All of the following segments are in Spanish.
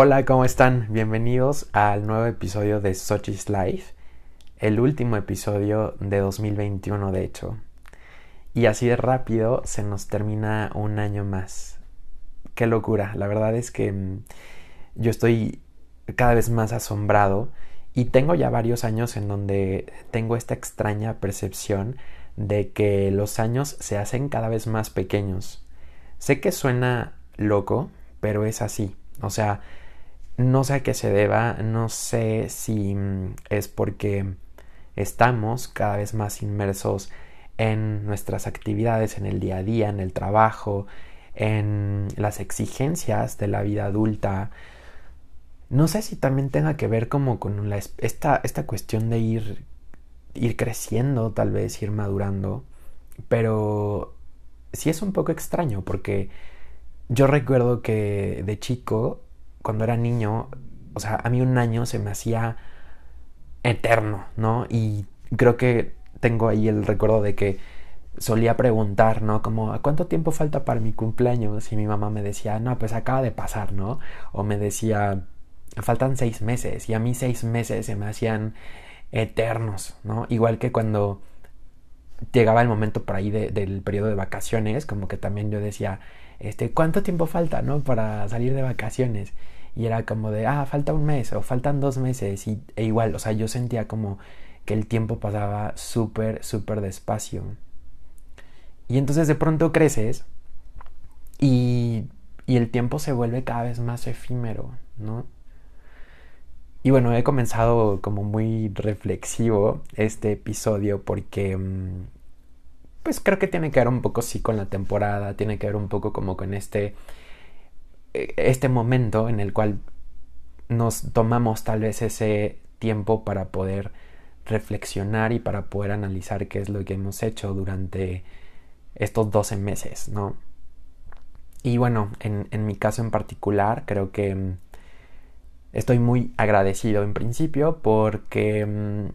Hola, ¿cómo están? Bienvenidos al nuevo episodio de Sochi's Life, el último episodio de 2021 de hecho. Y así de rápido se nos termina un año más. Qué locura, la verdad es que mm, yo estoy cada vez más asombrado y tengo ya varios años en donde tengo esta extraña percepción de que los años se hacen cada vez más pequeños. Sé que suena loco, pero es así. O sea, no sé a qué se deba, no sé si mm, es porque estamos cada vez más inmersos en nuestras actividades, en el día a día, en el trabajo, en las exigencias de la vida adulta. No sé si también tenga que ver como con esta, esta cuestión de ir, ir creciendo, tal vez ir madurando, pero sí es un poco extraño porque yo recuerdo que de chico, cuando era niño, o sea, a mí un año se me hacía eterno, ¿no? Y creo que tengo ahí el recuerdo de que solía preguntar, ¿no? Como, ¿a cuánto tiempo falta para mi cumpleaños? Y mi mamá me decía, no, pues acaba de pasar, ¿no? O me decía, faltan seis meses. Y a mí seis meses se me hacían eternos, ¿no? Igual que cuando llegaba el momento por ahí del periodo de vacaciones, como que también yo decía, este, ¿cuánto tiempo falta, no? Para salir de vacaciones. Y era como de, ah, falta un mes o faltan dos meses. Y, e igual, o sea, yo sentía como que el tiempo pasaba súper, súper despacio. Y entonces de pronto creces y, y el tiempo se vuelve cada vez más efímero, ¿no? Y bueno, he comenzado como muy reflexivo este episodio porque mm, pues creo que tiene que ver un poco sí con la temporada, tiene que ver un poco como con este este momento en el cual nos tomamos tal vez ese tiempo para poder reflexionar y para poder analizar qué es lo que hemos hecho durante estos 12 meses, ¿no? Y bueno, en, en mi caso en particular, creo que mm, estoy muy agradecido en principio porque mm,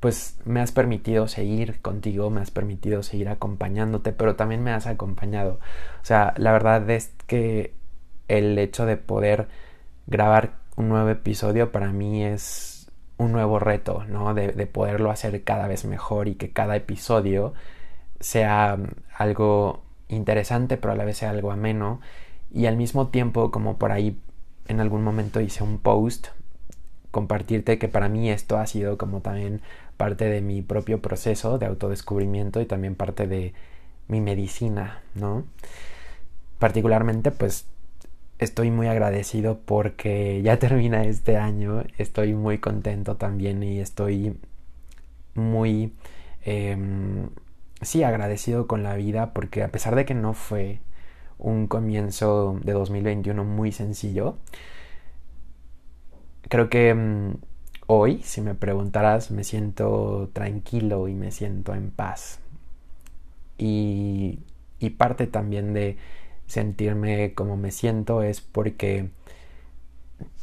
pues me has permitido seguir contigo, me has permitido seguir acompañándote, pero también me has acompañado. O sea, la verdad es que el hecho de poder grabar un nuevo episodio para mí es un nuevo reto, ¿no? De, de poderlo hacer cada vez mejor y que cada episodio sea algo interesante, pero a la vez sea algo ameno. Y al mismo tiempo, como por ahí en algún momento hice un post compartirte que para mí esto ha sido como también parte de mi propio proceso de autodescubrimiento y también parte de mi medicina, ¿no? Particularmente pues estoy muy agradecido porque ya termina este año, estoy muy contento también y estoy muy, em, sí, agradecido con la vida porque a pesar de que no fue un comienzo de 2021 muy sencillo. Creo que mm, hoy, si me preguntaras, me siento tranquilo y me siento en paz. Y parte también de sentirme como me siento es porque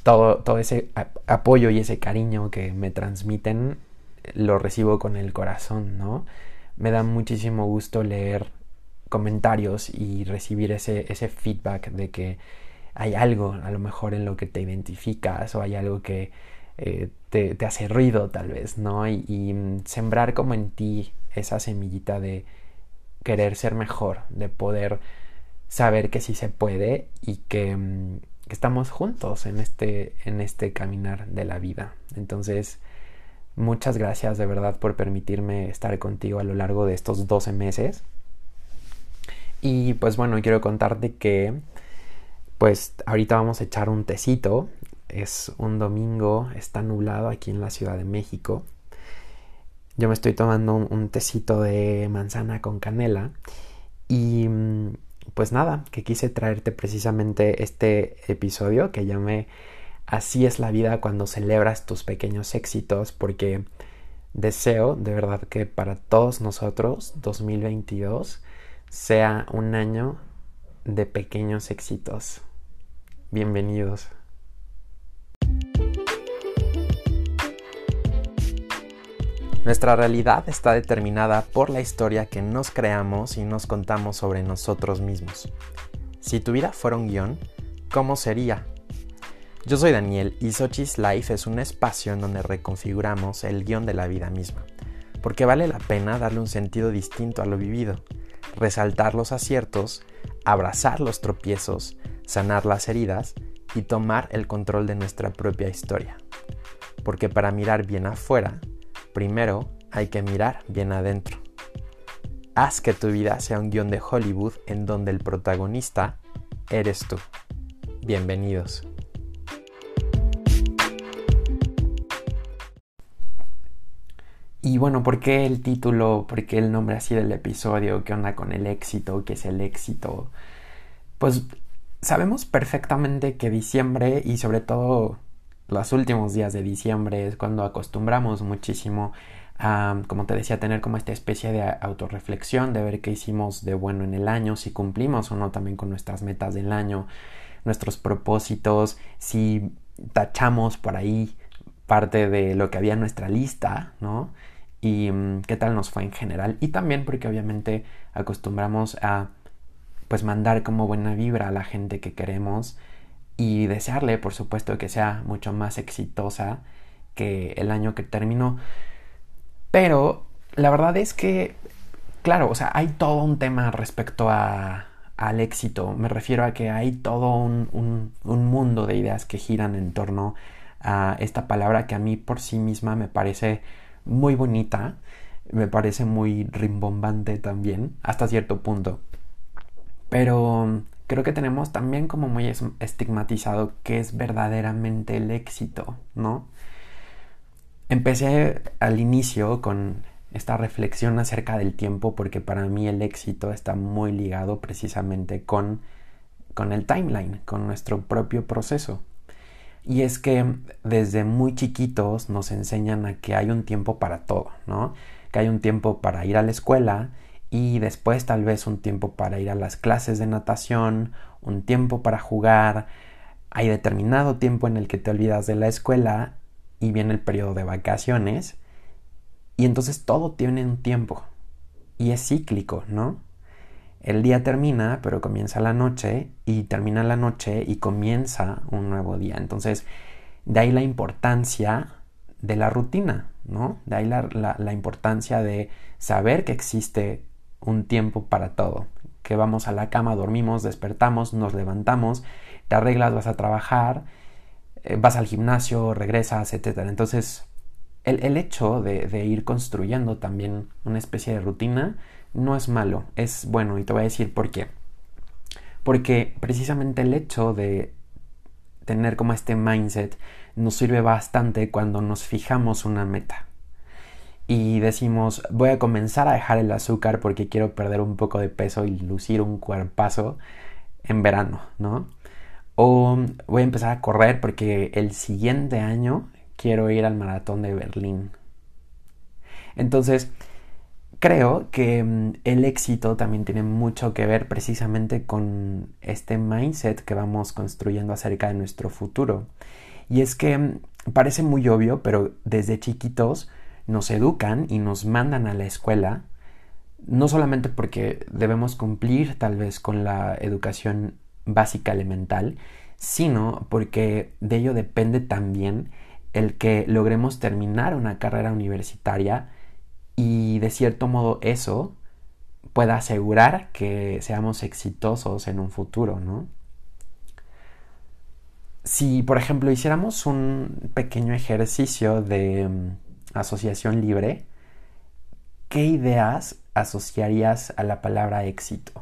todo, todo ese apoyo y ese cariño que me transmiten lo recibo con el corazón, ¿no? Me da muchísimo gusto leer comentarios y recibir ese, ese feedback de que hay algo a lo mejor en lo que te identificas o hay algo que eh, te, hace ruido tal vez, ¿no? Y, sembrar como en ti esa semillita de querer ser mejor, de poder saber que sí se puede y que, mm, que, estamos juntos en este, en este caminar de la vida. Entonces, muchas gracias de verdad por permitirme estar contigo a lo largo de estos 12 meses. Y pues bueno, quiero contarte que pues ahorita vamos a echar un tecito. Es un domingo, está nublado aquí en la Ciudad de México. Yo me estoy tomando un, tecito de manzana con canela. Y mm, pues nada, que quise traerte precisamente este episodio que llamé Así es la vida cuando celebras tus pequeños éxitos porque deseo de verdad que para todos nosotros 2022 sea un año de pequeños éxitos. Bienvenidos. Nuestra realidad está determinada por la historia que nos creamos y nos contamos sobre nosotros mismos. Si tu vida fuera un guion, ¿cómo sería? Yo soy Daniel y Sochi's Life es un espacio en donde reconfiguramos el guion de la vida misma, porque vale la pena darle un sentido distinto a lo vivido, resaltar los aciertos, abrazar los tropiezos, sanar las heridas y tomar el control de nuestra propia historia. Porque para mirar bien afuera, primero hay que mirar bien adentro. Haz que tu vida sea un guion de Hollywood en donde el protagonista eres tú. Bienvenidos. Y bueno, ¿por qué el título? ¿Por qué el nombre así del episodio? ¿Qué onda con el éxito? ¿Qué es el éxito? Pues sabemos perfectamente que diciembre y sobre todo los últimos días de diciembre es cuando acostumbramos muchísimo a, como te decía, tener como esta especie de autorreflexión, de ver qué hicimos de bueno en el año, si cumplimos o no también con nuestras metas del año, nuestros propósitos, si tachamos por ahí parte de lo que había en nuestra lista, ¿no? Y mm, qué tal nos fue en general. Y también porque obviamente acostumbramos a pues mandar como buena vibra a la gente que queremos y desearle, por supuesto, que sea mucho más exitosa que el año que terminó. Pero la verdad es que, claro, o sea, hay todo un tema respecto al éxito. Me refiero a que hay todo un, un mundo de ideas que giran en torno a esta palabra que a mí por sí misma me parece muy bonita, me parece muy rimbombante también, hasta cierto punto. Pero creo que tenemos también como muy estigmatizado qué es verdaderamente el éxito, ¿no? Empecé al inicio con esta reflexión acerca del tiempo porque para mí el éxito está muy ligado precisamente con, con el timeline, con nuestro propio proceso. Y es que desde muy chiquitos nos enseñan a que hay un tiempo para todo, ¿no? Que hay un tiempo para ir a la escuela y después tal vez un tiempo para ir a las clases de natación, un tiempo para jugar, hay determinado tiempo en el que te olvidas de la escuela y viene el periodo de vacaciones y entonces todo tiene un tiempo y es cíclico, ¿no? El día termina, pero comienza la noche y termina la noche y comienza un nuevo día. Entonces, de ahí la importancia de la rutina, ¿no? De ahí la, la importancia de saber que existe un tiempo para todo. Que vamos a la cama, dormimos, despertamos, nos levantamos, te arreglas, vas a trabajar, eh, vas al gimnasio, regresas, etc. Entonces, el, hecho de, de, ir construyendo también una especie de rutina no es malo, es bueno y te voy a decir por qué. Porque precisamente el hecho de tener como este mindset nos sirve bastante cuando nos fijamos una meta y decimos voy a comenzar a dejar el azúcar porque quiero perder un poco de peso y lucir un cuerpazo en verano, ¿no? O voy a empezar a correr porque el siguiente año quiero ir al maratón de Berlín. Entonces, creo que mm, el éxito también tiene mucho que ver precisamente con este mindset que vamos construyendo acerca de nuestro futuro. Y es que mm, parece muy obvio, pero desde chiquitos nos educan y nos mandan a la escuela, no solamente porque debemos cumplir tal vez con la educación básica elemental, sino porque de ello depende también el que logremos terminar una carrera universitaria y de cierto modo eso pueda asegurar que seamos exitosos en un futuro, ¿no? Si, por ejemplo, hiciéramos un pequeño ejercicio de asociación libre, ¿qué ideas asociarías a la palabra éxito?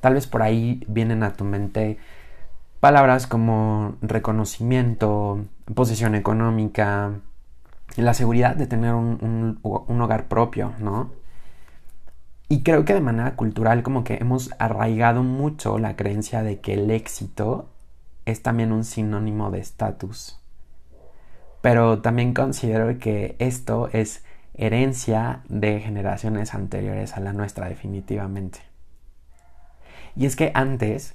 Tal vez por ahí vienen a tu mente palabras como reconocimiento, posición económica, la seguridad de tener un, un, hogar propio, ¿no? Y creo que de manera cultural como que hemos arraigado mucho la creencia de que el éxito es también un sinónimo de estatus. Pero también considero que esto es herencia de generaciones anteriores a la nuestra definitivamente. Y es que antes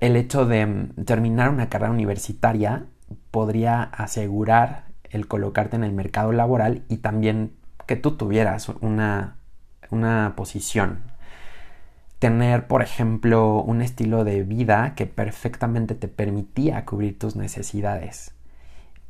el hecho de mm, terminar una carrera universitaria podría asegurar el colocarte en el mercado laboral y también que tú tuvieras una, una posición. tener, por ejemplo, un estilo de vida que perfectamente te permitía cubrir tus necesidades.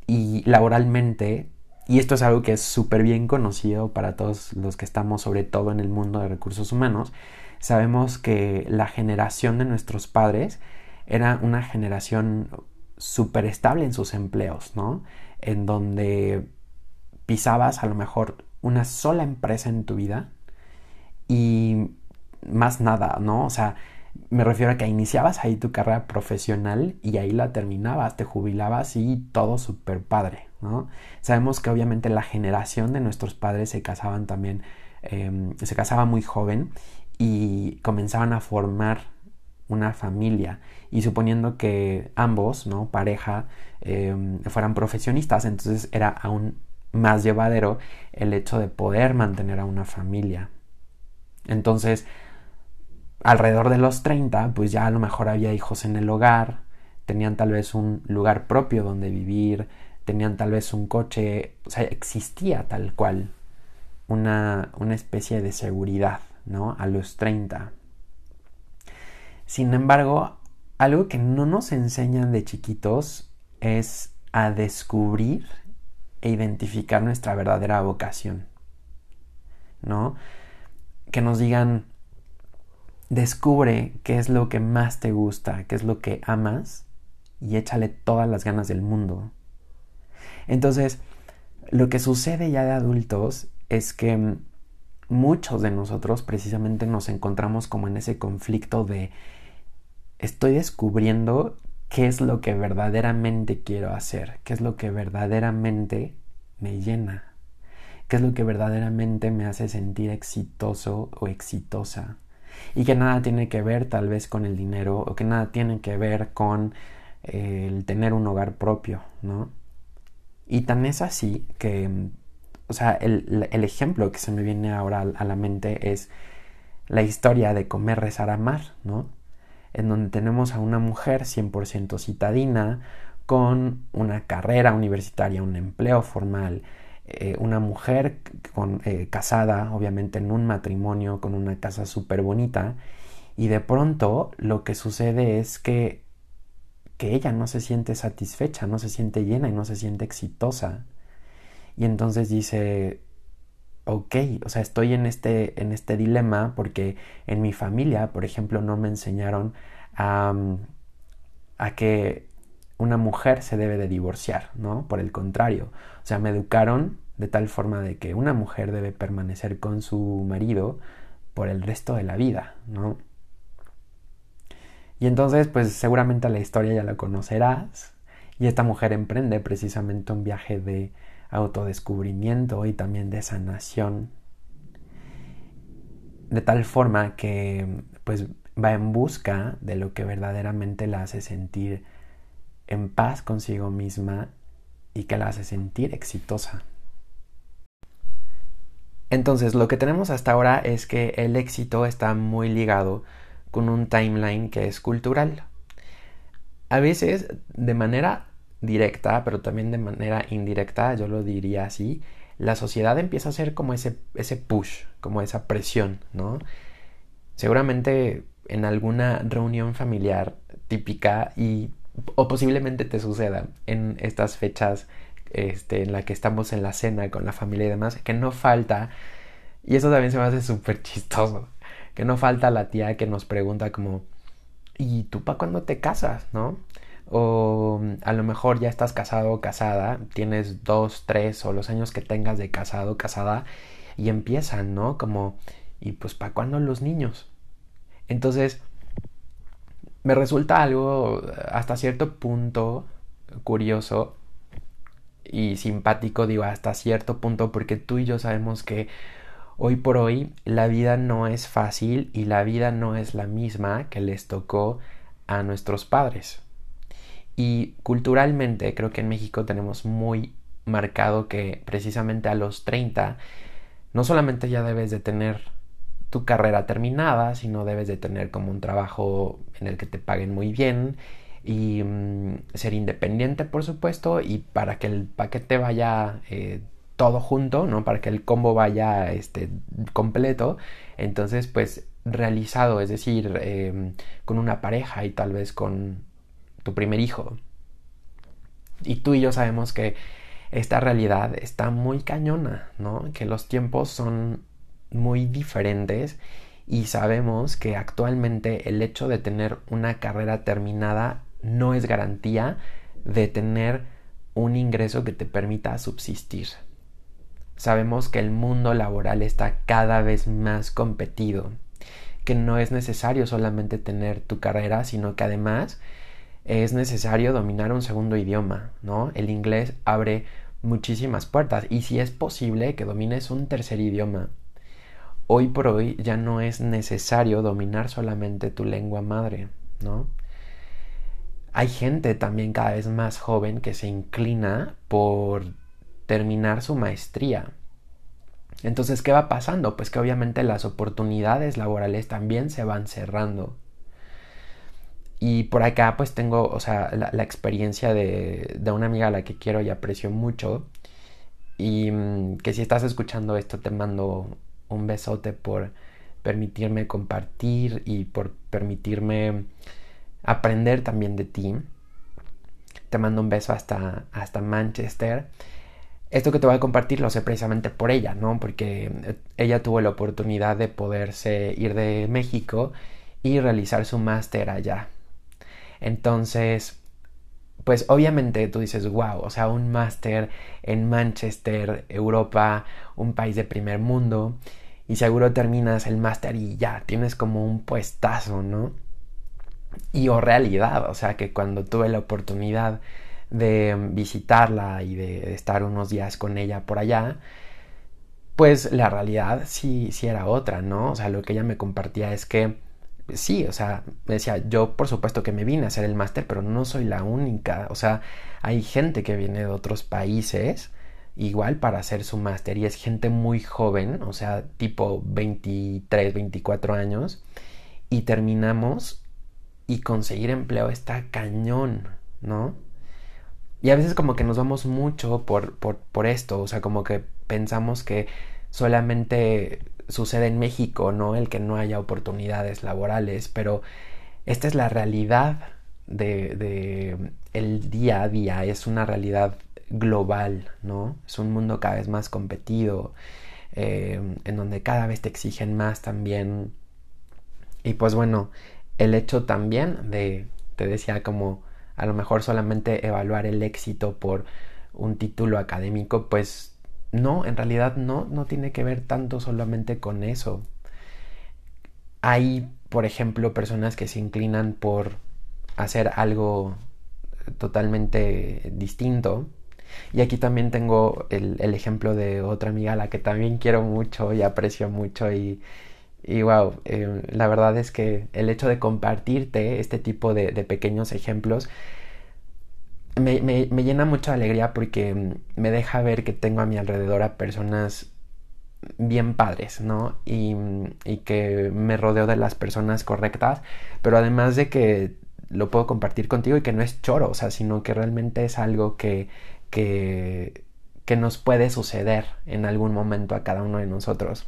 Y laboralmente, y esto es algo que es súper bien conocido para todos los que estamos sobre todo en el mundo de recursos humanos, sabemos que la generación de nuestros padres era una generación súper estable en sus empleos, ¿no? En donde pisabas a lo mejor una sola empresa en tu vida y más nada, ¿no? O sea, me refiero a que iniciabas ahí tu carrera profesional y ahí la terminabas, te jubilabas y todo súper padre, ¿no? Sabemos que obviamente la generación de nuestros padres se casaban también, em, se casaba muy joven y comenzaban a formar una familia y suponiendo que ambos, ¿no? Pareja, em, fueran profesionistas, entonces era aún más llevadero el hecho de poder mantener a una familia. Entonces, alrededor de los 30, pues ya a lo mejor había hijos en el hogar, tenían tal vez un lugar propio donde vivir, tenían tal vez un coche, o sea, existía tal cual una, una especie de seguridad, ¿no? A los 30. Sin embargo, algo que no nos enseñan de chiquitos es a descubrir e identificar nuestra verdadera vocación, ¿no? Que nos digan, Descubre qué es lo que más te gusta, qué es lo que amas y échale todas las ganas del mundo. Entonces, lo que sucede ya de adultos es que muchos de nosotros precisamente nos encontramos como en ese conflicto de estoy descubriendo qué es lo que verdaderamente quiero hacer, qué es lo que verdaderamente me llena, qué es lo que verdaderamente me hace sentir exitoso o exitosa y que nada tiene que ver tal vez con el dinero o que nada tiene que ver con eh, el tener un hogar propio, ¿no? Y tan es así que, o sea, el, el ejemplo que se me viene ahora a la mente es la historia de comer, rezar, amar, ¿no? En donde tenemos a una mujer 100% citadina, con una carrera universitaria, un empleo formal, eh, una mujer eh, casada, obviamente en un matrimonio, con una casa súper bonita, y de pronto lo que sucede es que, que ella no se siente satisfecha, no se siente llena y no se siente exitosa. Y entonces dice, ok, o sea, estoy en este, en este dilema porque en mi familia, por ejemplo, no me enseñaron a, a que una mujer se debe de divorciar, ¿no? Por el contrario, o sea, me educaron de tal forma de que una mujer debe permanecer con su marido por el resto de la vida, ¿no? Y entonces, pues seguramente la historia ya la conocerás. Y esta mujer emprende precisamente un viaje de autodescubrimiento y también de sanación. De tal forma que pues va en busca de lo que verdaderamente la hace sentir en paz consigo misma y que la hace sentir exitosa. Entonces, lo que tenemos hasta ahora es que el éxito está muy ligado con un timeline que es cultural. A veces de manera directa, pero también de manera indirecta, yo lo diría así, la sociedad empieza a hacer como ese, ese push, como esa presión, ¿no? Seguramente en alguna reunión familiar típica y o posiblemente te suceda en estas fechas este, en la que estamos en la cena con la familia y demás, que no falta, y eso también se me hace súper chistoso, que no falta la tía que nos pregunta como, ¿y tú para cuándo te casas? ¿No? O a lo mejor ya estás casado o casada, tienes dos, tres o los años que tengas de casado o casada y empiezan, ¿no? Como, ¿y pues para cuándo los niños? Entonces, me resulta algo hasta cierto punto curioso y simpático, digo, hasta cierto punto, porque tú y yo sabemos que hoy por hoy la vida no es fácil y la vida no es la misma que les tocó a nuestros padres. Y culturalmente creo que en México tenemos muy marcado que precisamente a los 30 no solamente ya debes de tener tu carrera terminada, sino debes de tener como un trabajo en el que te paguen muy bien y mm, ser independiente, por supuesto, y para que el paquete vaya eh, todo junto, ¿no? Para que el combo vaya este, completo, entonces pues realizado, es decir, em, con una pareja y tal vez con tu primer hijo. Y tú y yo sabemos que esta realidad está muy cañona, ¿no? Que los tiempos son muy diferentes y sabemos que actualmente el hecho de tener una carrera terminada no es garantía de tener un ingreso que te permita subsistir. Sabemos que el mundo laboral está cada vez más competido, que no es necesario solamente tener tu carrera, sino que además es necesario dominar un segundo idioma, ¿no? El inglés abre muchísimas puertas y si es posible que domines un tercer idioma. Hoy por hoy ya no es necesario dominar solamente tu lengua madre, ¿no? Hay gente también cada vez más joven que se inclina por terminar su maestría. Entonces, ¿qué va pasando? Pues que obviamente las oportunidades laborales también se van cerrando. Y por acá pues tengo, o sea, la, experiencia de, de, una amiga a la que quiero y aprecio mucho. Y mm, que si estás escuchando esto te mando un besote por permitirme compartir y por permitirme aprender también de ti. Te mando un beso hasta, hasta Manchester. Esto que te voy a compartir lo sé precisamente por ella, ¿no? Porque ella tuvo la oportunidad de poderse ir de México y realizar su máster allá. Entonces, pues obviamente tú dices, wow, o sea, un máster en Manchester, Europa, un país de primer mundo, y seguro terminas el máster y ya, tienes como un puestazo, ¿no? Y o realidad, o sea, que cuando tuve la oportunidad de visitarla y de, estar unos días con ella por allá, pues la realidad sí, sí era otra, ¿no? O sea, lo que ella me compartía es que sí, o sea, me decía, yo por supuesto que me vine a hacer el máster, pero no soy la única, o sea, hay gente que viene de otros países igual para hacer su máster y es gente muy joven, o sea, tipo 23, 24 años, y terminamos y conseguir empleo está cañón, ¿no? Y a veces como que nos vamos mucho por, por, por esto, o sea, como que pensamos que solamente sucede en México, ¿no? El que no haya oportunidades laborales, pero esta es la realidad de, de el día a día, es una realidad global, ¿no? Es un mundo cada vez más competido, eh, en donde cada vez te exigen más también. Y pues bueno, el hecho también de, te decía, como a lo mejor solamente evaluar el éxito por un título académico, pues no, en realidad no, no tiene que ver tanto solamente con eso. Hay, por ejemplo, personas que se inclinan por hacer algo totalmente distinto. Y aquí también tengo el, ejemplo de otra amiga a la que también quiero mucho y aprecio mucho y, y wow, eh, la verdad es que el hecho de compartirte este tipo de, de pequeños ejemplos me, me, me, llena mucha alegría porque mm, me deja ver que tengo a mi alrededor a personas bien padres, ¿no? Y, y, que me rodeo de las personas correctas, pero además de que lo puedo compartir contigo y que no es choro, o sea, sino que realmente es algo que, que, nos puede suceder en algún momento a cada uno de nosotros.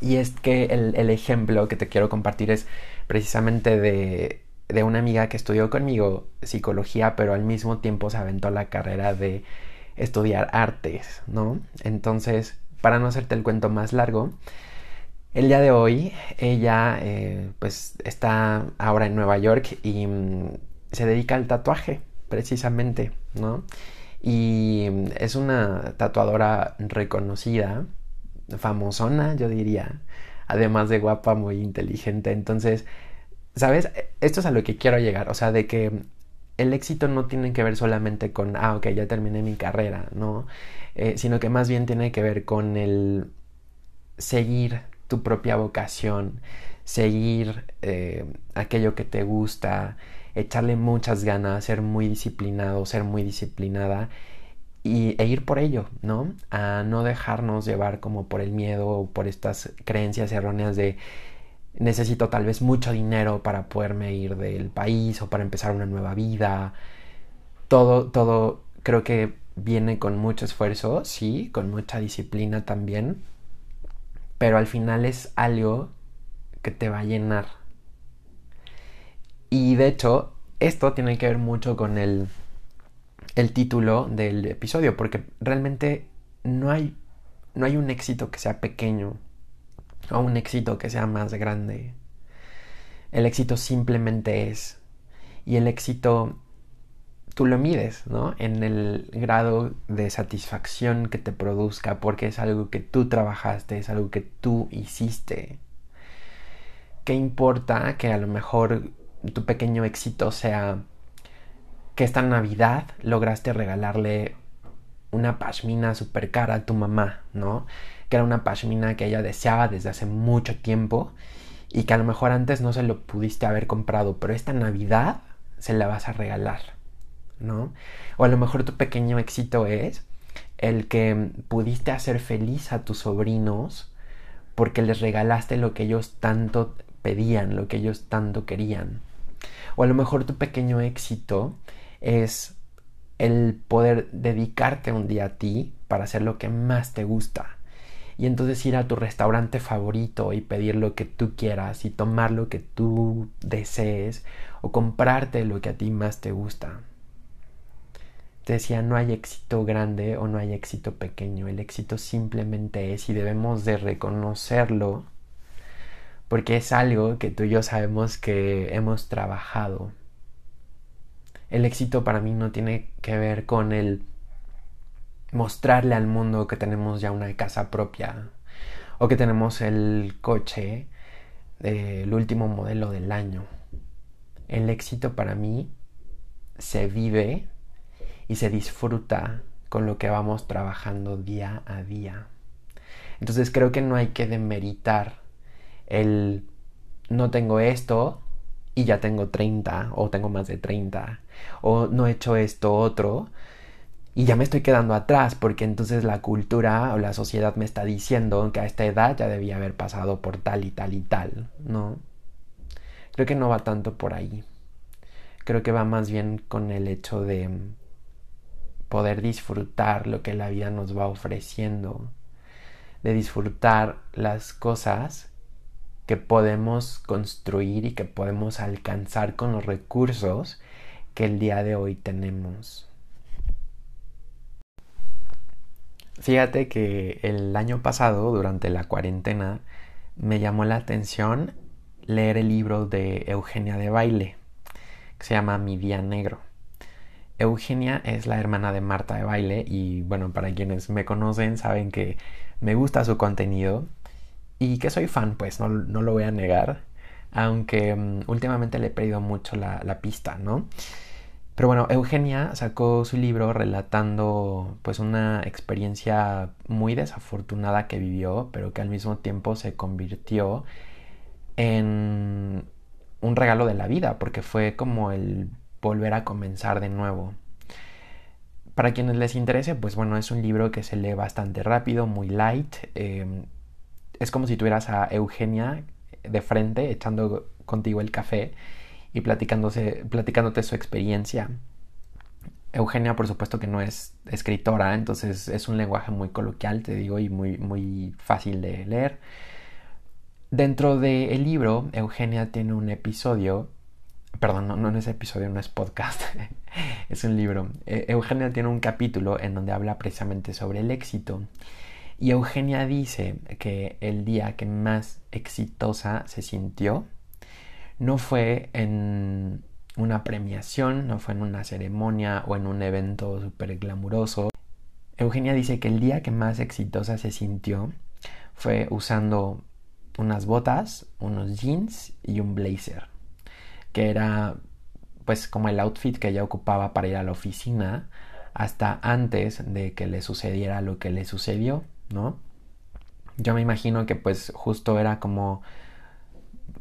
Y es que el, el ejemplo que te quiero compartir es precisamente de de una amiga que estudió conmigo psicología, pero al mismo tiempo se aventó la carrera de estudiar artes, ¿no? Entonces, para no hacerte el cuento más largo, el día de hoy ella eh, pues está ahora en Nueva York y mm, se dedica al tatuaje, precisamente, ¿no? Y mm, es una tatuadora reconocida, famosona, yo diría, además de guapa, muy inteligente, entonces ¿Sabes? Esto es a lo que quiero llegar, o sea, de que el éxito no tiene que ver solamente con, ah, ok, ya terminé mi carrera, ¿no? Eh, sino que más bien tiene que ver con el seguir tu propia vocación, seguir eh, aquello que te gusta, echarle muchas ganas, ser muy disciplinado, ser muy disciplinada y, e ir por ello, ¿no? A no dejarnos llevar como por el miedo o por estas creencias erróneas de necesito tal vez mucho dinero para poderme ir del país o para empezar una nueva vida. Todo, todo creo que viene con mucho esfuerzo, sí, con mucha disciplina también, pero al final es algo que te va a llenar. Y de hecho, esto tiene que ver mucho con el, el título del episodio, porque realmente no hay, no hay un éxito que sea pequeño o un éxito que sea más grande. El éxito simplemente es. Y el éxito tú lo mides, ¿no? En el grado de satisfacción que te produzca, porque es algo que tú trabajaste, es algo que tú hiciste. ¿Qué importa que a lo mejor tu pequeño éxito sea que esta Navidad lograste regalarle una pashmina super cara a tu mamá, ¿no? Que era una pashmina que ella deseaba desde hace mucho tiempo y que a lo mejor antes no se lo pudiste haber comprado, pero esta Navidad se la vas a regalar, ¿no? O a lo mejor tu pequeño éxito es el que pudiste hacer feliz a tus sobrinos porque les regalaste lo que ellos tanto pedían, lo que ellos tanto querían. O a lo mejor tu pequeño éxito es el poder dedicarte un día a ti para hacer lo que más te gusta. Y entonces ir a tu restaurante favorito y pedir lo que tú quieras y tomar lo que tú desees o comprarte lo que a ti más te gusta. Te decía, no hay éxito grande o no hay éxito pequeño, el éxito simplemente es y debemos de reconocerlo porque es algo que tú y yo sabemos que hemos trabajado. El éxito para mí no tiene que ver con el mostrarle al mundo que tenemos ya una casa propia o que tenemos el coche del último modelo del año. El éxito para mí se vive y se disfruta con lo que vamos trabajando día a día. Entonces creo que no hay que demeritar el no tengo esto y ya tengo 30 o tengo más de 30 o no he hecho esto otro y ya me estoy quedando atrás porque entonces la cultura o la sociedad me está diciendo que a esta edad ya debía haber pasado por tal y tal y tal, ¿no? Creo que no va tanto por ahí. Creo que va más bien con el hecho de poder disfrutar lo que la vida nos va ofreciendo, de disfrutar las cosas que podemos construir y que podemos alcanzar con los recursos que el día de hoy tenemos. Fíjate que el año pasado, durante la cuarentena, me llamó la atención leer el libro de Eugenia de Baile, que se llama Mi Día Negro. Eugenia es la hermana de Marta de Baile y bueno, para quienes me conocen saben que me gusta su contenido y que soy fan, pues no, lo voy a negar, aunque mm, últimamente le he perdido mucho la, la, pista, ¿no? Pero bueno, Eugenia sacó su libro relatando pues una experiencia muy desafortunada que vivió, pero que al mismo tiempo se convirtió en un regalo de la vida, porque fue como el volver a comenzar de nuevo. Para quienes les interese, pues bueno, es un libro que se lee bastante rápido, muy light. Eh, es como si tuvieras a Eugenia de frente echando contigo el café y platicándote su experiencia. Eugenia, por supuesto que no es escritora, entonces es un lenguaje muy coloquial, te digo, y muy, muy fácil de leer. Dentro del libro, Eugenia tiene un episodio, perdón, no, no es episodio, no es podcast, es un libro. E, Eugenia tiene un capítulo en donde habla precisamente sobre el éxito y Eugenia dice que el día que más exitosa se sintió no fue en una premiación, no fue en una ceremonia o en un evento súper glamuroso. Eugenia dice que el día que más exitosa se sintió fue usando unas botas, unos jeans y un blazer, que era pues como el outfit que ella ocupaba para ir a la oficina hasta antes de que le sucediera lo que le sucedió ¿no? Yo me imagino que pues justo era como,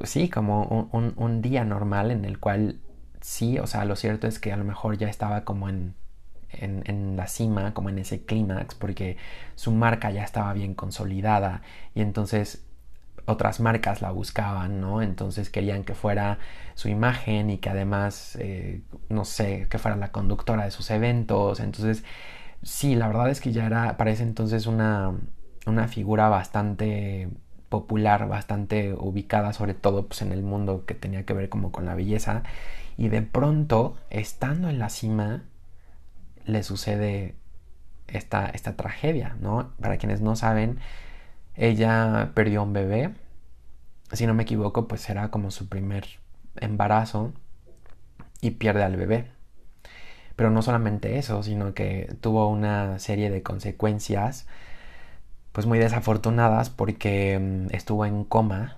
sí, como un, día normal en el cual sí, o sea, lo cierto es que a lo mejor ya estaba como en, en, en, la cima, como en ese clímax, porque su marca ya estaba bien consolidada y entonces otras marcas la buscaban, ¿no? Entonces querían que fuera su imagen y que además, eh, no sé, que fuera la conductora de sus eventos. Entonces sí, la verdad es que ya era para ese entonces una, una figura bastante popular, bastante ubicada, sobre todo pues, en el mundo que tenía que ver como con la belleza. Y de pronto, estando en la cima, le sucede esta, esta tragedia, ¿no? Para quienes no saben, ella perdió un bebé. Si no me equivoco, pues era como su primer embarazo y pierde al bebé. Pero no solamente eso, sino que tuvo una serie de consecuencias pues muy desafortunadas porque mm, estuvo en coma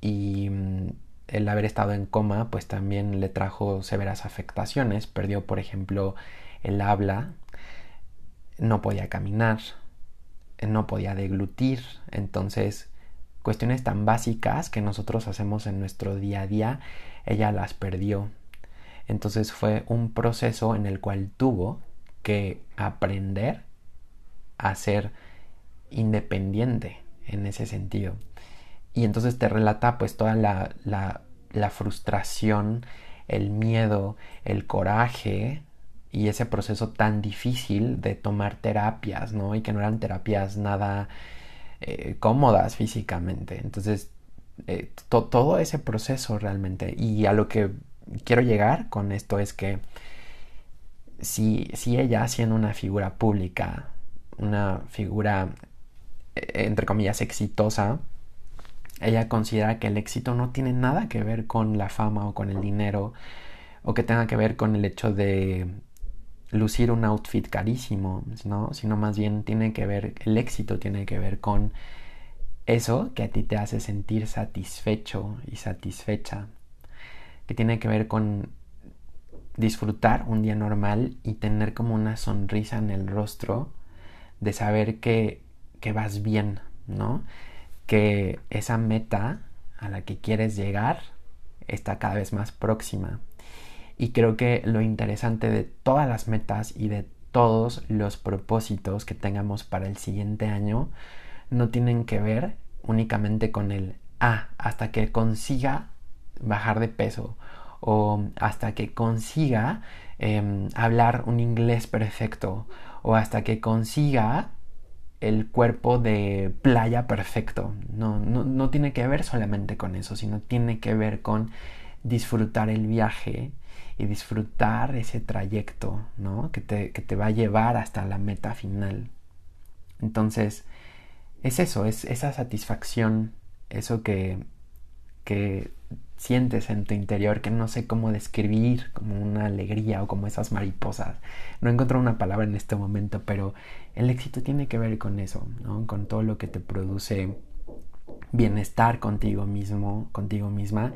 y mm, el haber estado en coma pues también le trajo severas afectaciones. Perdió por ejemplo el habla, no podía caminar, no podía deglutir, entonces cuestiones tan básicas que nosotros hacemos en nuestro día a día, ella las perdió. Entonces fue un proceso en el cual tuvo que aprender a ser independiente en ese sentido. Y entonces te relata pues toda la, la, frustración, el miedo, el coraje y ese proceso tan difícil de tomar terapias, ¿no? Y que no eran terapias nada eh, cómodas físicamente. Entonces, eh, todo ese proceso realmente. Y a lo que quiero llegar con esto es que si, si ella siendo una figura pública, una figura eh, entre comillas exitosa, ella considera que el éxito no tiene nada que ver con la fama o con el dinero o que tenga que ver con el hecho de lucir un outfit carísimo, ¿no? sino más bien tiene que ver, el éxito tiene que ver con eso que a ti te hace sentir satisfecho y satisfecha que tiene que ver con disfrutar un día normal y tener como una sonrisa en el rostro de saber que, que vas bien, ¿no? Que esa meta a la que quieres llegar está cada vez más próxima. Y creo que lo interesante de todas las metas y de todos los propósitos que tengamos para el siguiente año no tienen que ver únicamente con el ah, hasta que consiga bajar de peso o hasta que consiga em, hablar un inglés perfecto o hasta que consiga el cuerpo de playa perfecto. No, no, no, tiene que ver solamente con eso, sino tiene que ver con disfrutar el viaje y disfrutar ese trayecto, ¿no? Que te, que te va a llevar hasta la meta final. Entonces, es eso, es esa satisfacción, eso que, que sientes en tu interior que no sé cómo describir, como una alegría o como esas mariposas. No encuentro una palabra en este momento, pero el éxito tiene que ver con eso, ¿no? Con todo lo que te produce bienestar contigo mismo, contigo misma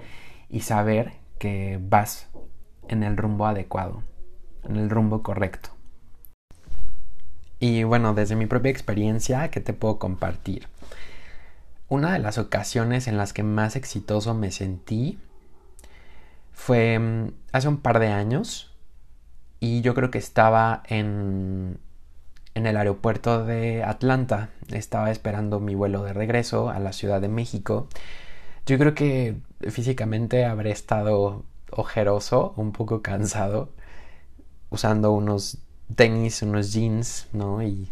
y saber que vas en el rumbo adecuado, en el rumbo correcto. Y bueno, desde mi propia experiencia, ¿qué te puedo compartir? Una de las ocasiones en las que más exitoso me sentí fue mm, hace un par de años y yo creo que estaba en, en el aeropuerto de Atlanta. Estaba esperando mi vuelo de regreso a la Ciudad de México. Yo creo que físicamente habré estado ojeroso, un poco cansado, usando unos tenis, unos jeans, ¿no? Y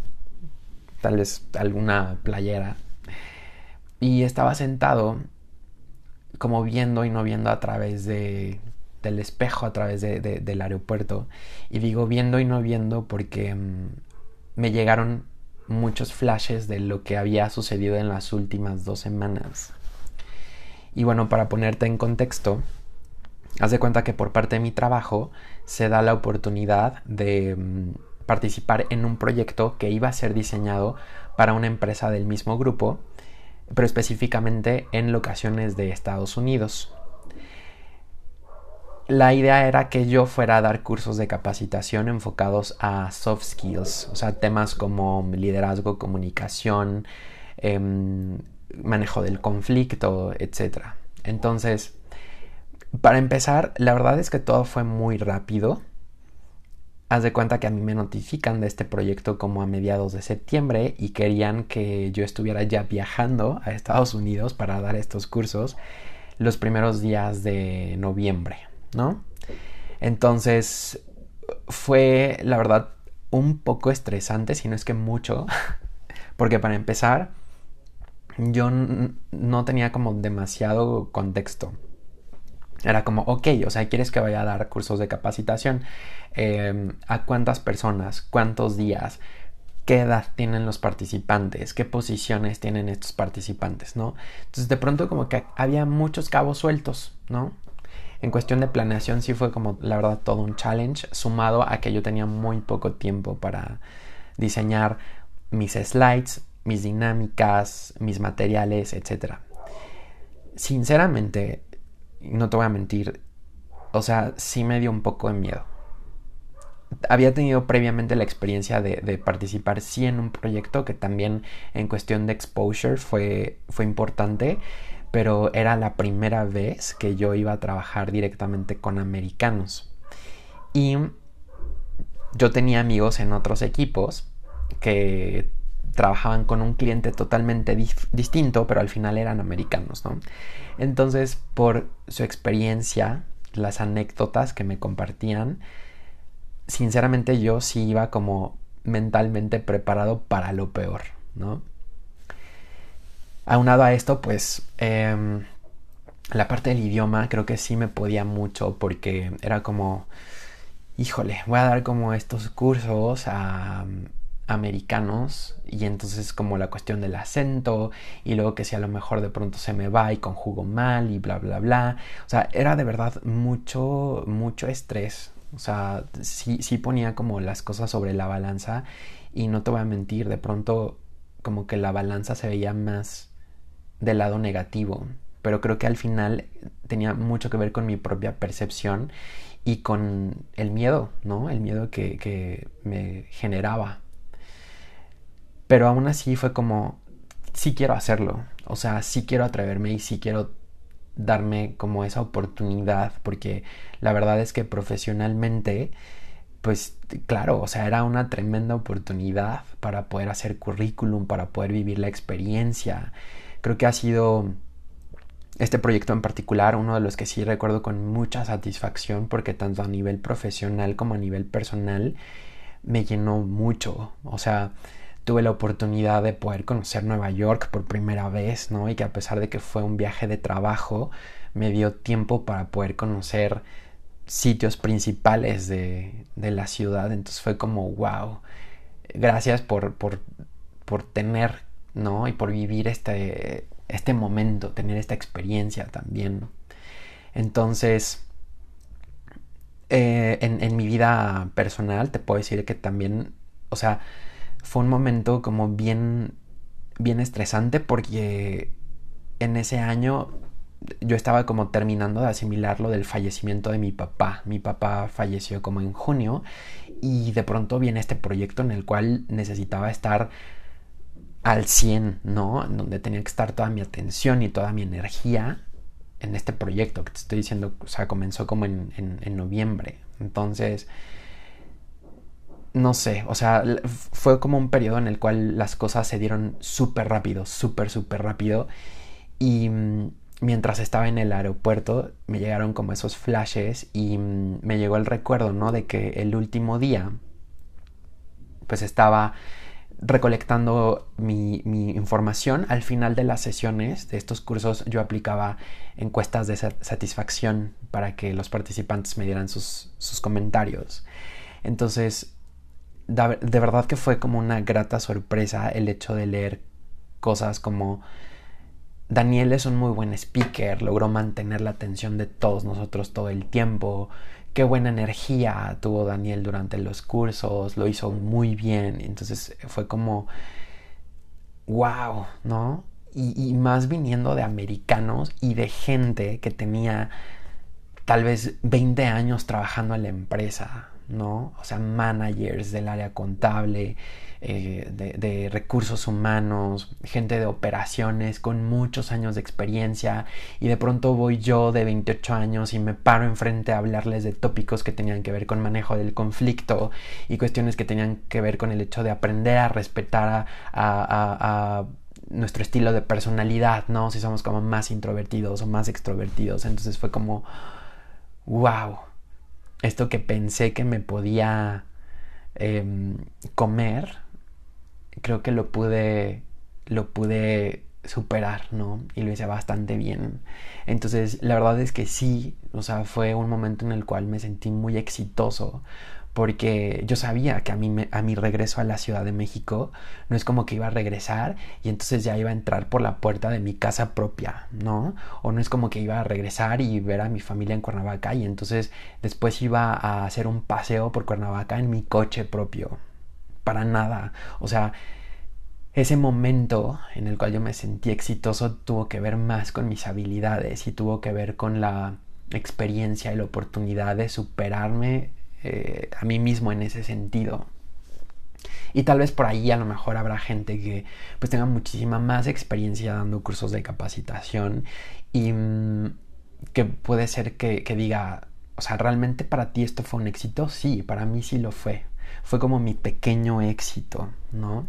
tal vez alguna playera y estaba sentado como viendo y no viendo a través de, del espejo, a través de, del aeropuerto. Y digo viendo y no viendo porque mm, me llegaron muchos flashes de lo que había sucedido en las últimas dos semanas. Y bueno, para ponerte en contexto, haz de cuenta que por parte de mi trabajo se da la oportunidad de mm, participar en un proyecto que iba a ser diseñado para una empresa del mismo grupo pero específicamente en locaciones de Estados Unidos. La idea era que yo fuera a dar cursos de capacitación enfocados a soft skills, o sea, temas como liderazgo, comunicación, em, manejo del conflicto, etc. Entonces, para empezar, la verdad es que todo fue muy rápido Haz de cuenta que a mí me notifican de este proyecto como a mediados de septiembre y querían que yo estuviera ya viajando a Estados Unidos para dar estos cursos los primeros días de noviembre, ¿no? Entonces fue, la verdad, un poco estresante, si no es que mucho, porque para empezar, yo no tenía como demasiado contexto. Era como, ok, o sea, ¿quieres que vaya a dar cursos de capacitación? Em, ¿A cuántas personas? ¿Cuántos días? ¿Qué edad tienen los participantes? ¿Qué posiciones tienen estos participantes? ¿No? Entonces, de pronto, como que había muchos cabos sueltos, ¿no? En cuestión de planeación, sí fue como, la verdad, todo un challenge, sumado a que yo tenía muy poco tiempo para diseñar mis slides, mis dinámicas, mis materiales, etc. Sinceramente, no te voy a mentir, o sea, sí me dio un poco de miedo. Había tenido previamente la experiencia de, participar sí en un proyecto que también en cuestión de exposure fue, fue importante, pero era la primera vez que yo iba a trabajar directamente con americanos. Y yo tenía amigos en otros equipos que trabajaban con un cliente totalmente distinto, pero al final eran americanos, ¿no? Entonces, por su experiencia, las anécdotas que me compartían, sinceramente yo sí iba como mentalmente preparado para lo peor, ¿no? Aunado a esto, pues em, la parte del idioma creo que sí me podía mucho porque era como, híjole, voy a dar como estos cursos a americanos y entonces como la cuestión del acento y luego que si a lo mejor de pronto se me va y conjugo mal y bla bla bla. O sea era de verdad mucho mucho estrés. O sea sí, sí ponía como las cosas sobre la balanza y no te voy a mentir de pronto como que la balanza se veía más del lado negativo pero creo que al final tenía mucho que ver con mi propia percepción y con el miedo, ¿no? El miedo que, que me generaba pero aún así fue como, sí quiero hacerlo, o sea, sí quiero atreverme y sí quiero darme como esa oportunidad, porque la verdad es que profesionalmente, pues claro, o sea, era una tremenda oportunidad para poder hacer currículum, para poder vivir la experiencia. Creo que ha sido este proyecto en particular uno de los que sí recuerdo con mucha satisfacción porque tanto a nivel profesional como a nivel personal me llenó mucho. O sea, tuve la oportunidad de poder conocer Nueva York por primera vez, ¿no? Y que a pesar de que fue un viaje de trabajo, me dio tiempo para poder conocer sitios principales de, la ciudad. Entonces fue como, wow, gracias por, por, por tener, ¿no? Y por vivir este, este momento, tener esta experiencia también. Entonces, eh, en, en mi vida personal te puedo decir que también, o sea, fue un momento como bien, bien estresante porque en ese año yo estaba como terminando de asimilar lo del fallecimiento de mi papá. Mi papá falleció como en junio y de pronto viene este proyecto en el cual necesitaba estar al 100, ¿no? En donde tenía que estar toda mi atención y toda mi energía en este proyecto que te estoy diciendo, o sea, comenzó como en, en noviembre. Entonces, no sé, o sea, fue como un periodo en el cual las cosas se dieron súper rápido, súper, súper rápido. Y mm, mientras estaba en el aeropuerto me llegaron como esos flashes y mm, me llegó el recuerdo, ¿no? De que el último día, pues estaba recolectando mi, mi, información. Al final de las sesiones de estos cursos yo aplicaba encuestas de satisfacción para que los participantes me dieran sus, sus comentarios. Entonces de verdad que fue como una grata sorpresa el hecho de leer cosas como Daniel es un muy buen speaker, logró mantener la atención de todos nosotros todo el tiempo, qué buena energía tuvo Daniel durante los cursos, lo hizo muy bien, entonces fue como, wow, ¿no? Y, y más viniendo de americanos y de gente que tenía tal vez 20 años trabajando en la empresa, ¿no? O sea, managers del área contable, eh, de, recursos humanos, gente de operaciones con muchos años de experiencia y de pronto voy yo de 28 años y me paro enfrente a hablarles de tópicos que tenían que ver con manejo del conflicto y cuestiones que tenían que ver con el hecho de aprender a respetar a, nuestro estilo de personalidad, ¿no? Si somos como más introvertidos o más extrovertidos. Entonces fue como, wow, esto que pensé que me podía em, comer, creo que lo pude, lo pude superar, ¿no? Y lo hice bastante bien. Entonces, la verdad es que sí, o sea, fue un momento en el cual me sentí muy exitoso porque yo sabía que a mí a mi regreso a la Ciudad de México no es como que iba a regresar y entonces ya iba a entrar por la puerta de mi casa propia, ¿no? O no es como que iba a regresar y ver a mi familia en Cuernavaca y entonces después iba a hacer un paseo por Cuernavaca en mi coche propio. Para nada. O sea, ese momento en el cual yo me sentí exitoso tuvo que ver más con mis habilidades y tuvo que ver con la experiencia y la oportunidad de superarme eh, a mí mismo en ese sentido. Y tal vez por ahí a lo mejor habrá gente que pues tenga muchísima más experiencia dando cursos de capacitación y mm, que puede ser que, que diga, o sea, ¿realmente para ti esto fue un éxito? Sí, para mí sí lo fue. Fue como mi pequeño éxito, ¿no?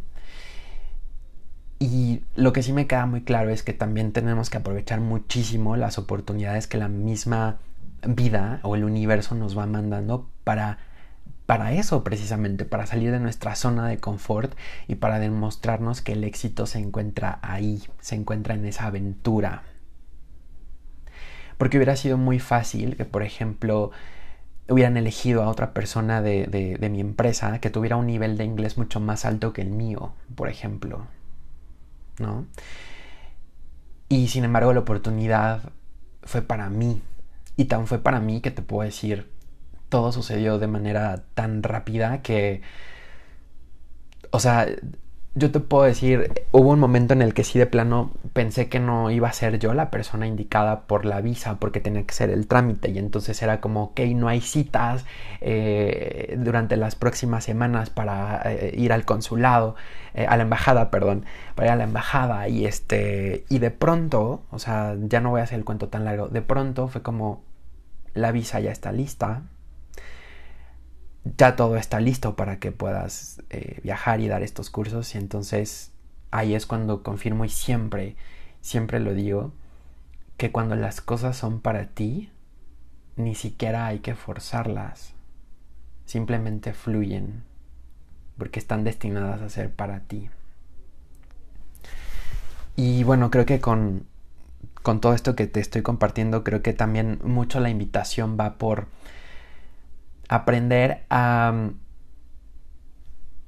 Y lo que sí me queda muy claro es que también tenemos que aprovechar muchísimo las oportunidades que la misma vida o el universo nos va mandando para para eso precisamente, para salir de nuestra zona de confort y para demostrarnos que el éxito se encuentra ahí, se encuentra en esa aventura. Porque hubiera sido muy fácil que, por ejemplo, hubieran elegido a otra persona de, de mi empresa que tuviera un nivel de inglés mucho más alto que el mío, por ejemplo. ¿no? Y sin embargo la oportunidad fue para mí. Y tan fue para mí que te puedo decir, todo sucedió de manera tan rápida que, o sea, yo te puedo decir, hubo un momento en el que sí de plano pensé que no iba a ser yo la persona indicada por la visa porque tenía que ser el trámite y entonces era como, ok, no hay citas eh, durante las próximas semanas para eh, ir al consulado, eh, a la embajada, perdón, para ir a la embajada y este, y de pronto, o sea, ya no voy a hacer el cuento tan largo, de pronto fue como, la visa ya está lista, ya todo está listo para que puedas eh, viajar y dar estos cursos y entonces ahí es cuando confirmo y siempre, siempre lo digo, que cuando las cosas son para ti, ni siquiera hay que forzarlas, simplemente fluyen, porque están destinadas a ser para ti. Y bueno, creo que con, con todo esto que te estoy compartiendo, creo que también mucho la invitación va por aprender a mm,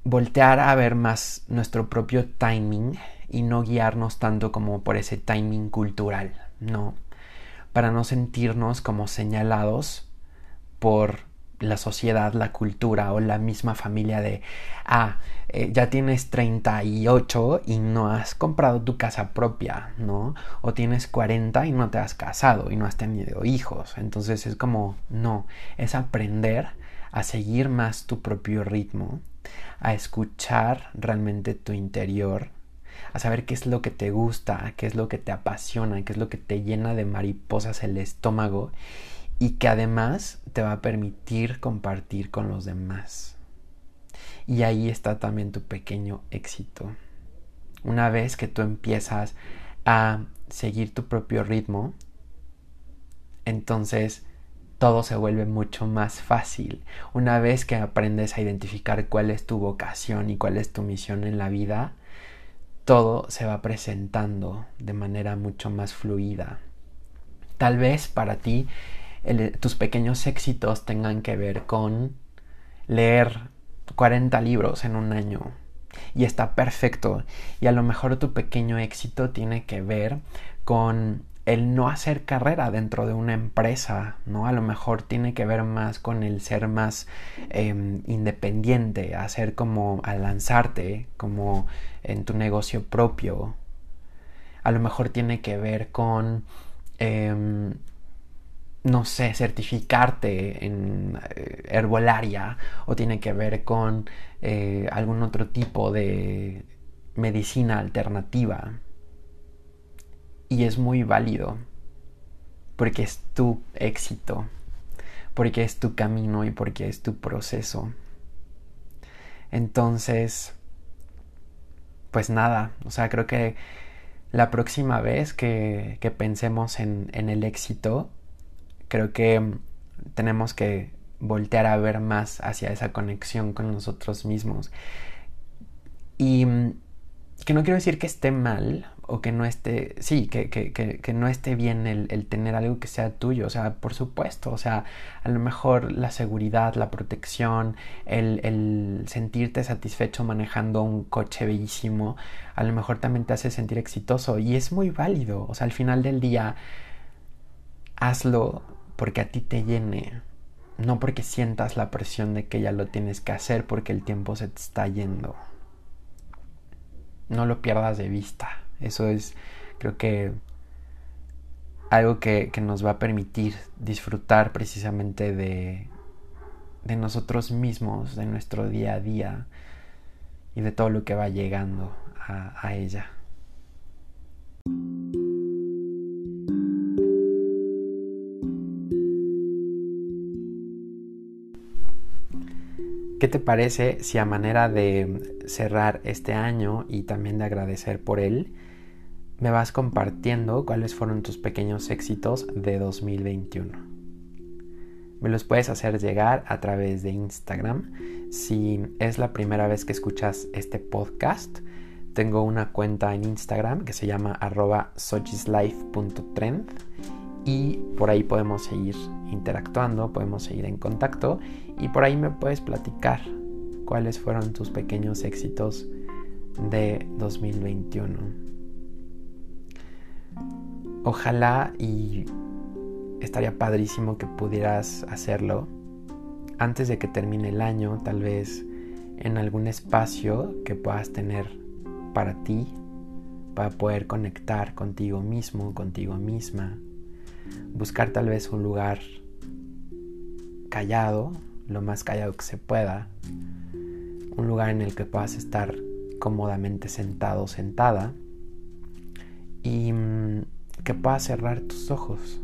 voltear a ver más nuestro propio timing y no guiarnos tanto como por ese timing cultural, no, para no sentirnos como señalados por la sociedad, la cultura o la misma familia de, ah, eh, ya tienes 38 y no has comprado tu casa propia, ¿no? O tienes 40 y no te has casado y no has tenido hijos. Entonces es como, no, es aprender a seguir más tu propio ritmo, a escuchar realmente tu interior, a saber qué es lo que te gusta, qué es lo que te apasiona, qué es lo que te llena de mariposas el estómago y que además te va a permitir compartir con los demás. Y ahí está también tu pequeño éxito. Una vez que tú empiezas a seguir tu propio ritmo, entonces todo se vuelve mucho más fácil. Una vez que aprendes a identificar cuál es tu vocación y cuál es tu misión en la vida, todo se va presentando de manera mucho más fluida. Tal vez para ti tus pequeños éxitos tengan que ver con leer 40 libros en un año. Y está perfecto. Y a lo mejor tu pequeño éxito tiene que ver con el no hacer carrera dentro de una empresa, ¿no? A lo mejor tiene que ver más con el ser más em, independiente, hacer como a lanzarte como en tu negocio propio. A lo mejor tiene que ver con em, no sé, certificarte en eh, herbolaria o tiene que ver con eh, algún otro tipo de medicina alternativa. Y es muy válido porque es tu éxito, porque es tu camino y porque es tu proceso. Entonces, pues nada, o sea, creo que la próxima vez que, pensemos en el éxito, creo que tenemos que voltear a ver más hacia esa conexión con nosotros mismos. Y que no quiero decir que esté mal o que no esté, sí, que, que, que, no esté bien el, el, tener algo que sea tuyo, o sea, por supuesto, o sea, a lo mejor la seguridad, la protección, el, el sentirte satisfecho manejando un coche bellísimo, a lo mejor también te hace sentir exitoso y es muy válido, o sea, al final del día, hazlo porque a ti te llene, no porque sientas la presión de que ya lo tienes que hacer porque el tiempo se te está yendo. No lo pierdas de vista. Eso es, creo que, algo que, nos va a permitir disfrutar precisamente de, de nosotros mismos, de nuestro día a día y de todo lo que va llegando a ella. ¿Qué te parece si a manera de cerrar este año y también de agradecer por él, me vas compartiendo cuáles fueron tus pequeños éxitos de 2021. Me los puedes hacer llegar a través de Instagram. Si es la primera vez que escuchas este podcast, tengo una cuenta en Instagram que se llama arroba sochislife.trend y por ahí podemos seguir interactuando, podemos seguir en contacto y por ahí me puedes platicar cuáles fueron tus pequeños éxitos de 2021. Ojalá y estaría padrísimo que pudieras hacerlo antes de que termine el año, tal vez en algún espacio que puedas tener para ti, para poder conectar contigo mismo, contigo misma. Buscar tal vez un lugar callado, lo más callado que se pueda. Un lugar en el que puedas estar cómodamente sentado, sentada. Y mm, que puedas cerrar tus ojos,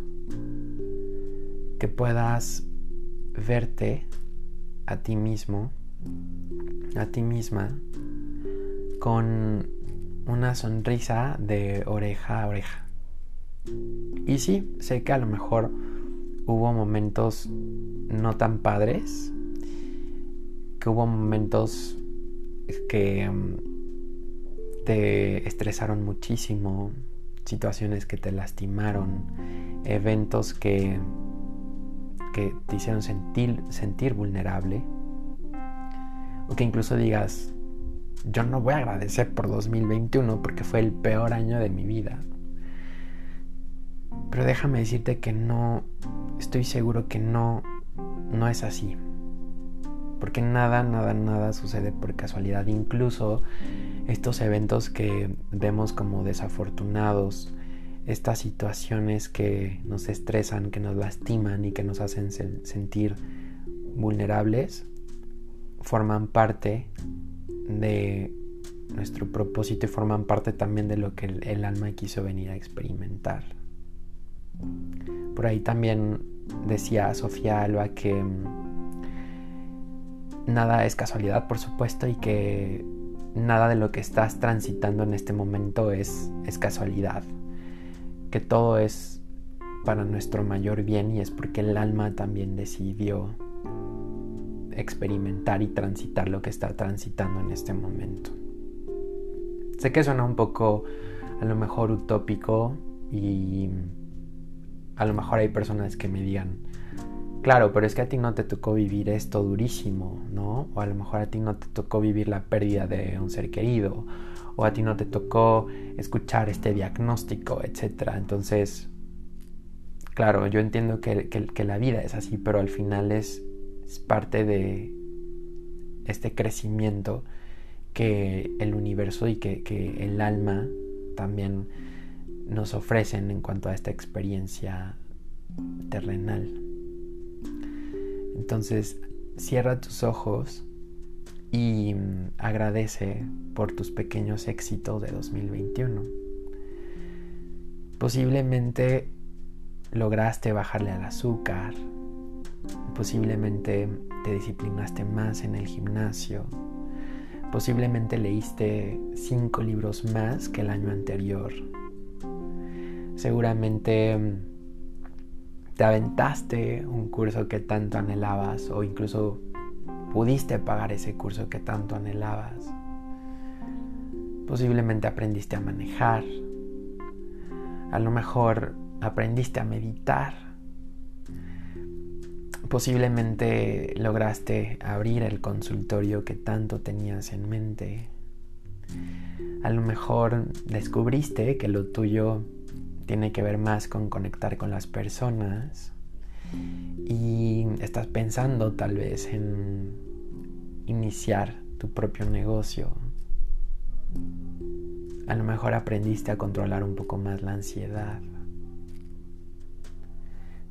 que puedas verte a ti mismo, a ti misma, con una sonrisa de oreja a oreja. Y sí, sé que a lo mejor hubo momentos no tan padres, que hubo momentos que mm, te estresaron muchísimo, situaciones que te lastimaron, eventos que, que te hicieron sentir, sentir vulnerable, o que incluso digas, yo no voy a agradecer por 2021 porque fue el peor año de mi vida. Pero déjame decirte que no, estoy seguro que no, no es así. Porque nada, nada, nada sucede por casualidad. Incluso estos eventos que vemos como desafortunados, estas situaciones que nos estresan, que nos lastiman y que nos hacen sentir vulnerables, forman parte de nuestro propósito y forman parte también de lo que el, alma quiso venir a experimentar. Por ahí también decía Sofía Alba que mm, nada es casualidad, por supuesto, y que nada de lo que estás transitando en este momento es, es casualidad, que todo es para nuestro mayor bien y es porque el alma también decidió experimentar y transitar lo que está transitando en este momento. Sé que suena un poco a lo mejor utópico y a lo mejor hay personas que me digan, Claro, pero es que a ti no te tocó vivir esto durísimo, ¿no? O a lo mejor a ti no te tocó vivir la pérdida de un ser querido, o a ti no te tocó escuchar este diagnóstico, etc. Entonces, claro, yo entiendo que, la vida es así, pero al final es, parte de este crecimiento que el universo y que, que el alma también nos ofrecen en cuanto a esta experiencia terrenal. Entonces, cierra tus ojos y mm, agradece por tus pequeños éxitos de 2021. Posiblemente lograste bajarle al azúcar, posiblemente te disciplinaste más en el gimnasio, posiblemente leíste cinco libros más que el año anterior, seguramente mm, te aventaste un curso que tanto anhelabas o incluso pudiste pagar ese curso que tanto anhelabas. Posiblemente aprendiste a manejar, A lo mejor aprendiste a meditar. Posiblemente lograste abrir el consultorio que tanto tenías en mente. A lo mejor descubriste que lo tuyo tiene que ver más con conectar con las personas y estás pensando tal vez en iniciar tu propio negocio. A lo mejor aprendiste a controlar un poco más la ansiedad.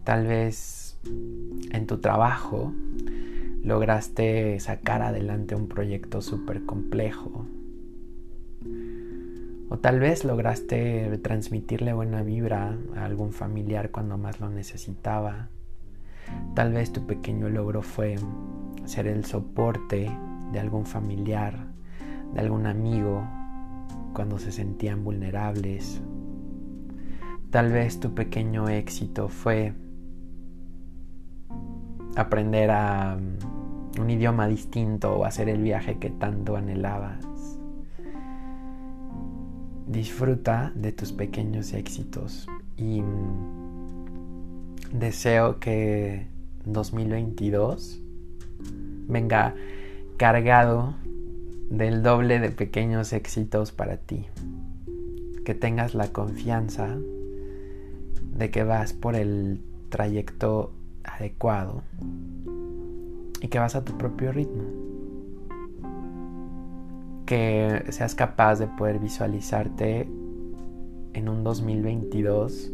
Tal vez en tu trabajo lograste sacar adelante un proyecto súper complejo. O tal vez lograste transmitirle buena vibra a algún familiar cuando más lo necesitaba. Tal vez tu pequeño logro fue ser el soporte de algún familiar, de algún amigo cuando se sentían vulnerables. Tal vez tu pequeño éxito fue aprender a mm, un idioma distinto o hacer el viaje que tanto anhelabas. Disfruta de tus pequeños éxitos y mm, deseo que 2022 venga cargado del doble de pequeños éxitos para ti. Que tengas la confianza de que vas por el trayecto adecuado y que vas a tu propio ritmo. Que seas capaz de poder visualizarte en un 2022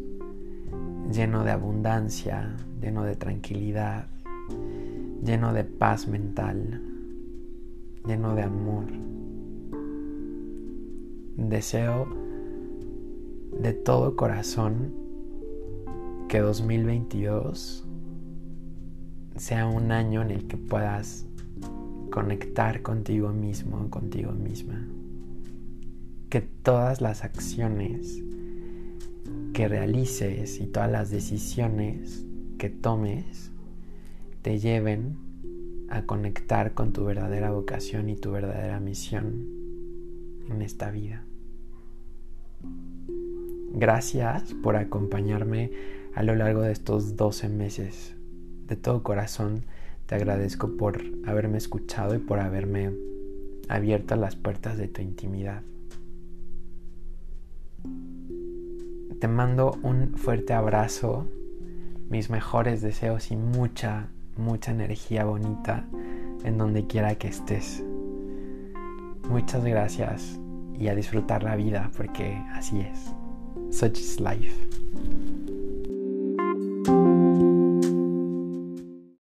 lleno de abundancia, lleno de tranquilidad, lleno de paz mental, lleno de amor. Deseo de todo corazón que 2022 sea un año en el que puedas conectar contigo mismo, contigo misma. Que todas las acciones que realices y todas las decisiones que tomes te lleven a conectar con tu verdadera vocación y tu verdadera misión en esta vida. Gracias por acompañarme a lo largo de estos 12 meses. De todo corazón te agradezco por haberme escuchado y por haberme abierto las puertas de tu intimidad. Te mando un fuerte abrazo, mis mejores deseos y mucha mucha energía bonita en donde quiera que estés. Muchas gracias y a disfrutar la vida porque así es. Such is life.